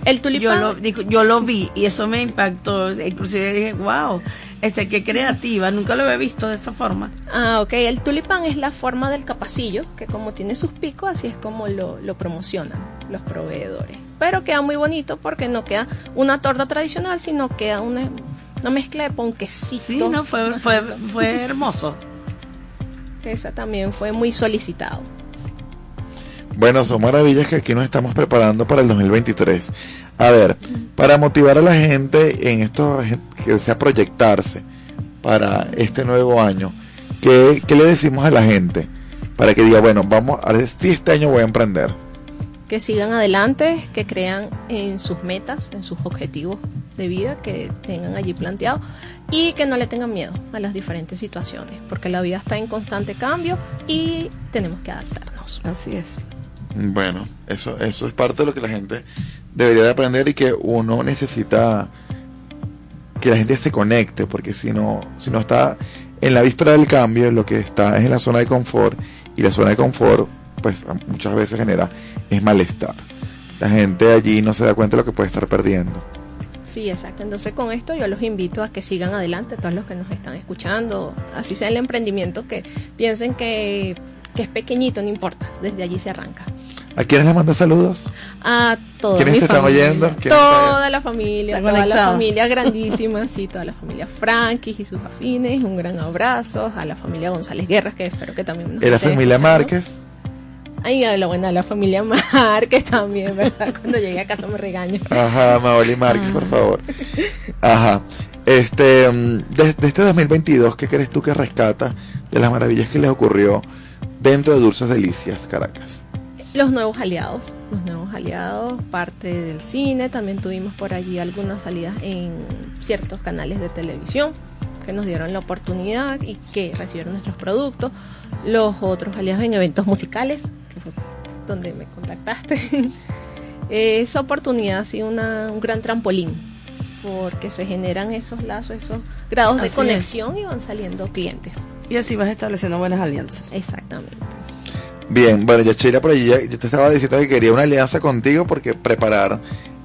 El Yo tulipán lo, digo, yo lo vi y eso me impactó. Inclusive dije, wow, este, qué creativa, nunca lo había visto de esa forma. Ah, ok. El tulipán es la forma del capacillo, que como tiene sus picos, así es como lo, lo promocionan los proveedores. Pero queda muy bonito porque no queda una torta tradicional, sino queda una, una mezcla de ponquecito. Sí, no, fue, fue, fue hermoso. Esa también fue muy solicitado. Bueno, son maravillas que aquí nos estamos preparando para el 2023. A ver, para motivar a la gente en esto, que desea proyectarse para este nuevo año, ¿qué, qué le decimos a la gente? Para que diga, bueno, vamos, a ver si este año voy a emprender. Que sigan adelante, que crean en sus metas, en sus objetivos de vida que tengan allí planteados y que no le tengan miedo a las diferentes situaciones, porque la vida está en constante cambio y tenemos que adaptarnos. Así es. Bueno, eso, eso es parte de lo que la gente debería de aprender y que uno necesita que la gente se conecte, porque si no, si no está en la víspera del cambio, lo que está es en la zona de confort, y la zona de confort, pues muchas veces genera es malestar. La gente allí no se da cuenta de lo que puede estar perdiendo. Sí, exacto. Entonces con esto yo los invito a que sigan adelante, todos los que nos están escuchando, así sea el emprendimiento, que piensen que, que es pequeñito, no importa, desde allí se arranca. ¿A quiénes les manda saludos? A toda ¿Quiénes mi te están familia, oyendo? ¿Quiénes Toda la familia, toda la conectado. familia grandísima, sí, toda la familia Frankie y sus afines, un gran abrazo a la familia González Guerras, que espero que también nos ¿Y la familia. Márquez? Ay, la buena, la familia Márquez también, ¿verdad? Cuando llegue a casa me regaño. Ajá, Maoli Márquez, por favor. Ajá. Este, mm, de, de este 2022, ¿qué crees tú que rescata de las maravillas que les ocurrió dentro de Dulces Delicias, Caracas? Los nuevos aliados, los nuevos aliados, parte del cine, también tuvimos por allí algunas salidas en ciertos canales de televisión que nos dieron la oportunidad y que recibieron nuestros productos. Los otros aliados en eventos musicales, que fue donde me contactaste. Esa oportunidad ha sido una- un gran trampolín porque se generan esos lazos, esos grados de es. conexión y van saliendo clientes. Y así vas estableciendo buenas alianzas. Exactamente. Bien, bueno, ya Sheila por allí ya, ya te estaba diciendo que quería una alianza contigo porque preparar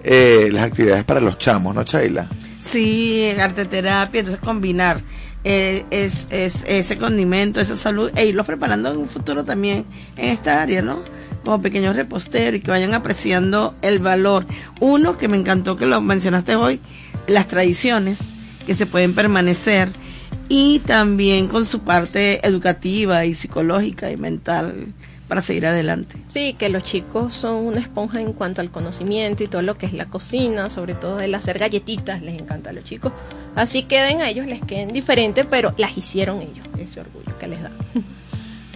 eh, las actividades para los chamos, ¿no, Sheila? Sí, arte terapia, entonces combinar eh, es, es, ese condimento, esa salud, e irlos preparando en un futuro también en esta área, ¿no? Como pequeños reposteros y que vayan apreciando el valor. Uno, que me encantó que lo mencionaste hoy, las tradiciones que se pueden permanecer y también con su parte educativa y psicológica y mental para seguir adelante. Sí, que los chicos son una esponja en cuanto al conocimiento y todo lo que es la cocina, sobre todo el hacer galletitas, les encanta a los chicos. Así queden a ellos, les queden diferentes, pero las hicieron ellos, ese orgullo que les da.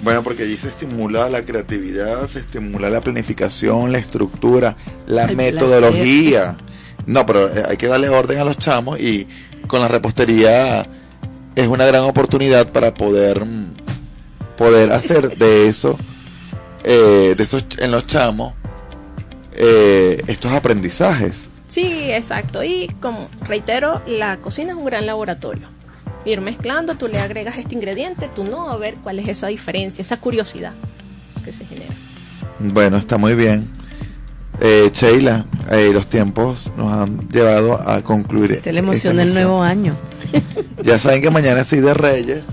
Bueno, porque allí se estimula la creatividad, se estimula la planificación, la estructura, la metodología. No, pero eh, hay que darle orden a los chamos y con la repostería es una gran oportunidad para poder mm, poder hacer de eso eh, de esos en los chamos eh, estos aprendizajes. Sí, exacto. Y como reitero, la cocina es un gran laboratorio. Ir mezclando, tú le agregas este ingrediente, tú no, a ver cuál es esa diferencia, esa curiosidad que se genera. Bueno, está muy bien. Eh, Sheila, eh, los tiempos nos han llevado a concluir. Es la emoción del nuevo año. ya saben que mañana es Día de Reyes,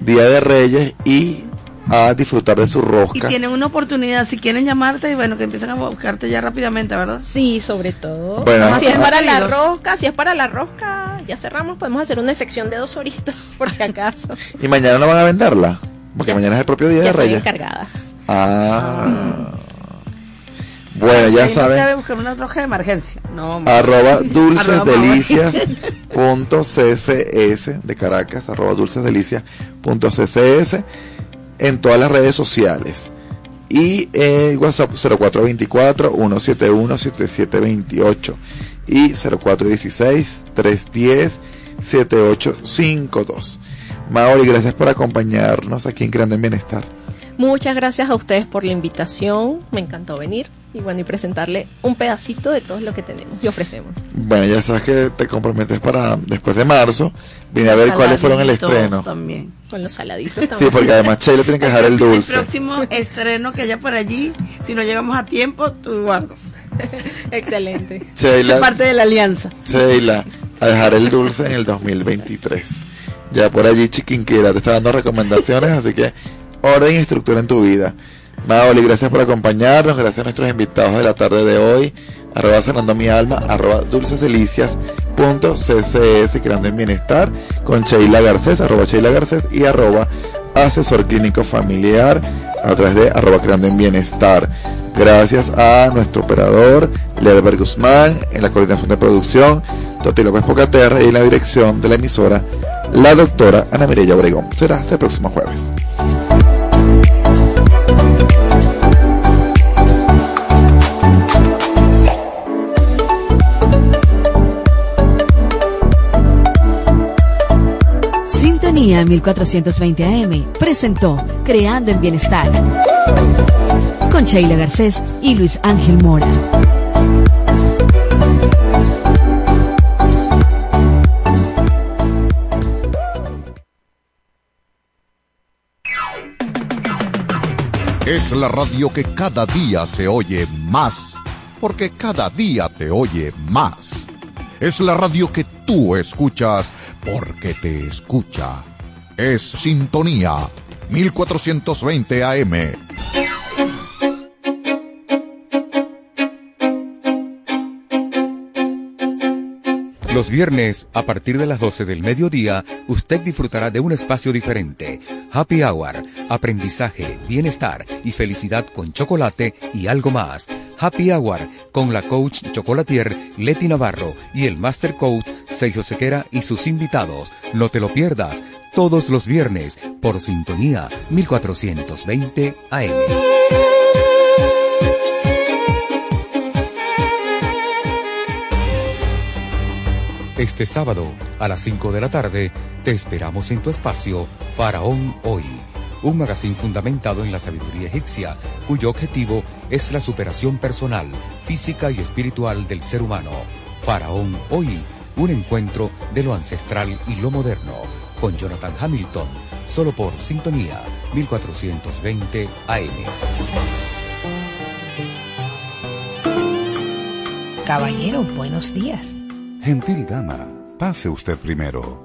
Día de Reyes y a disfrutar de su rosca. Y tienen una oportunidad, si quieren llamarte, y bueno, que empiecen a buscarte ya rápidamente, ¿verdad? Sí, sobre todo. Bueno, si es para la rosca, si es para la rosca, ya cerramos, podemos hacer una sección de dos horitas, por si acaso. ¿Y mañana no van a venderla? Porque mañana es el propio día de Reyes. cargadas. Ah. Bueno, ya saben. Debe buscar una troja de emergencia. No, arroba dulcesdelicias.ccs de Caracas, arroba dulcesdelicias.ccs en todas las redes sociales. Y el WhatsApp 0424-171-7728 y 0416-310-7852. Maori, gracias por acompañarnos aquí en Creando en Bienestar. Muchas gracias a ustedes por la invitación. Me encantó venir y bueno, y presentarle un pedacito de todo lo que tenemos y ofrecemos. Bueno, ya sabes que te comprometes para después de marzo. Vine a ver cuáles fueron el estreno. También. Con los saladitos también. Sí, porque además Sheila tiene que dejar el dulce. El próximo estreno que haya por allí, si no llegamos a tiempo, tú guardas. Excelente. Sheila, es parte de la alianza. Sheila, a dejar el dulce en el 2023. Ya por allí Chiquinquera te está dando recomendaciones, así que orden y estructura en tu vida. Maoli, gracias por acompañarnos, gracias a nuestros invitados de la tarde de hoy, arroba sanando mi alma, arroba dulceselicias.ccs, creando en bienestar, con Sheila Garcés, arroba Sheila Garcés y arroba asesor clínico familiar a través de arroba creando en bienestar. Gracias a nuestro operador, Lealbert Guzmán, en la coordinación de producción, Toti López Pocaterra y en la dirección de la emisora, la doctora Ana Mireya Obregón. Será hasta el próximo jueves. Sintonía 1420 AM presentó Creando en Bienestar con Sheila Garcés y Luis Ángel Mora. Es la radio que cada día se oye más, porque cada día te oye más. Es la radio que tú escuchas porque te escucha. Es Sintonía 1420 AM. Los viernes, a partir de las 12 del mediodía, usted disfrutará de un espacio diferente. Happy Hour, aprendizaje, bienestar y felicidad con chocolate y algo más. Happy Hour con la coach chocolatier Leti Navarro y el master coach Sergio Sequera y sus invitados. No te lo pierdas todos los viernes por sintonía 1420 AM. Este sábado, a las 5 de la tarde, te esperamos en tu espacio Faraón Hoy, un magazine fundamentado en la sabiduría egipcia, cuyo objetivo es la superación personal, física y espiritual del ser humano. Faraón Hoy, un encuentro de lo ancestral y lo moderno, con Jonathan Hamilton, solo por Sintonía 1420 AM. Caballero, buenos días. Gentil dama, pase usted primero.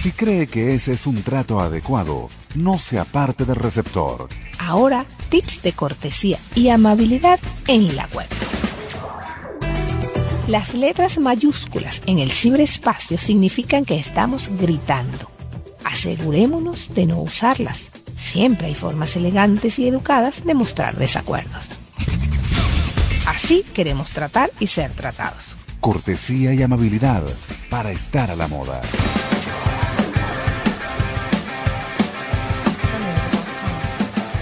Si cree que ese es un trato adecuado, no se aparte del receptor. Ahora, tips de cortesía y amabilidad en la web. Las letras mayúsculas en el ciberespacio significan que estamos gritando. Asegurémonos de no usarlas. Siempre hay formas elegantes y educadas de mostrar desacuerdos. Así queremos tratar y ser tratados. Cortesía y amabilidad para estar a la moda.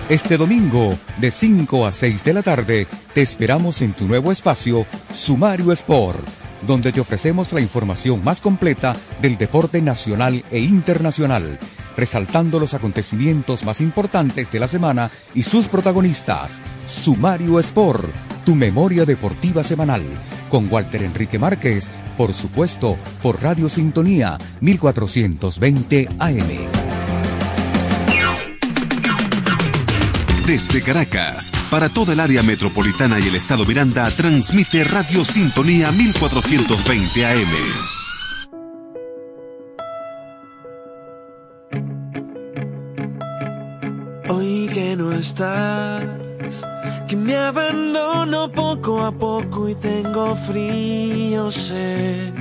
Este domingo, de 5 a 6 de la tarde, te esperamos en tu nuevo espacio, Sumario Sport, donde te ofrecemos la información más completa del deporte nacional e internacional, resaltando los acontecimientos más importantes de la semana y sus protagonistas. Sumario Sport, tu memoria deportiva semanal, con Walter Enrique Márquez, por supuesto, por Radio Sintonía 1420 AM. Desde Caracas, para toda el área metropolitana y el estado Miranda, transmite Radio Sintonía 1420 AM. Hoy que no estás, que me abandono poco a poco y tengo frío, sé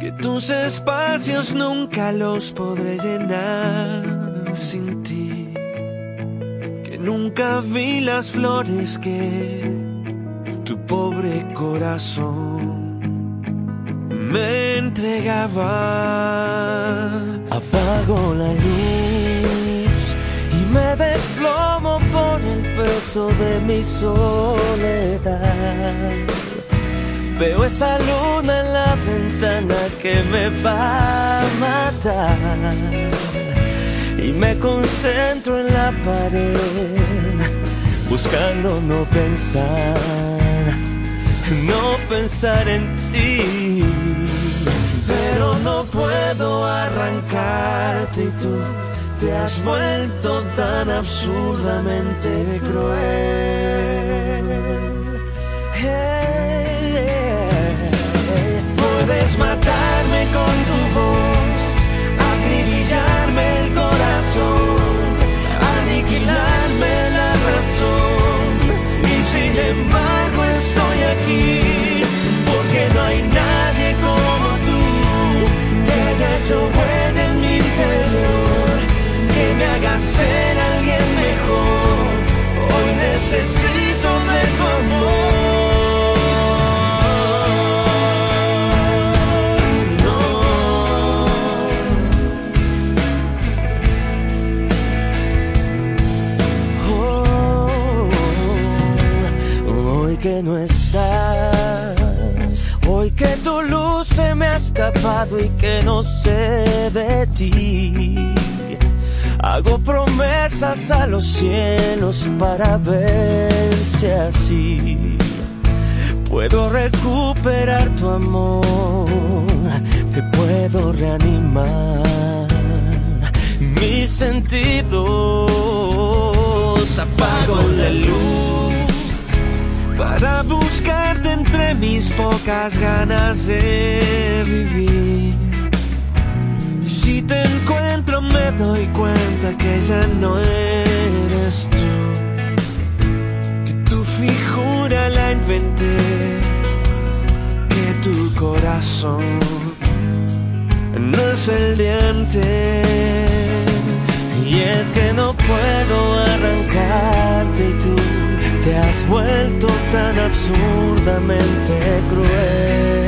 que tus espacios nunca los podré llenar sin nunca vi las flores que tu pobre corazón me entregaba. Apago la luz y me desplomo por el peso de mi soledad. Veo esa luna en la ventana que me va a matar y me concentro en la pared, buscando no pensar, no pensar en ti. Pero no puedo arrancarte y tú te has vuelto tan absurdamente cruel. Puedes matarme con tu voz, bueno en mi interior, que me haga ser alguien mejor. Hoy necesito de tu amor. que no estás, escapado y que no sé de ti. Hago promesas a los cielos para ver si así puedo recuperar tu amor, te puedo reanimar mis sentidos. Apago la luz para buscarte entre mis pocas ganas de vivir. Si te encuentro me doy cuenta que ya no eres tú, que tu figura la inventé, que tu corazón no es el diente. Y es que no puedo arrancarte y tú te has vuelto tan absurdamente cruel.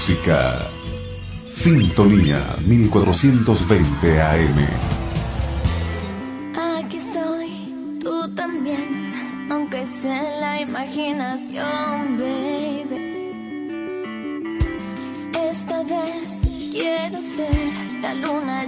música. Sintonía 1420 AM. Aquí estoy, tú también, aunque sea en la imaginación, baby. Esta vez quiero ser la luna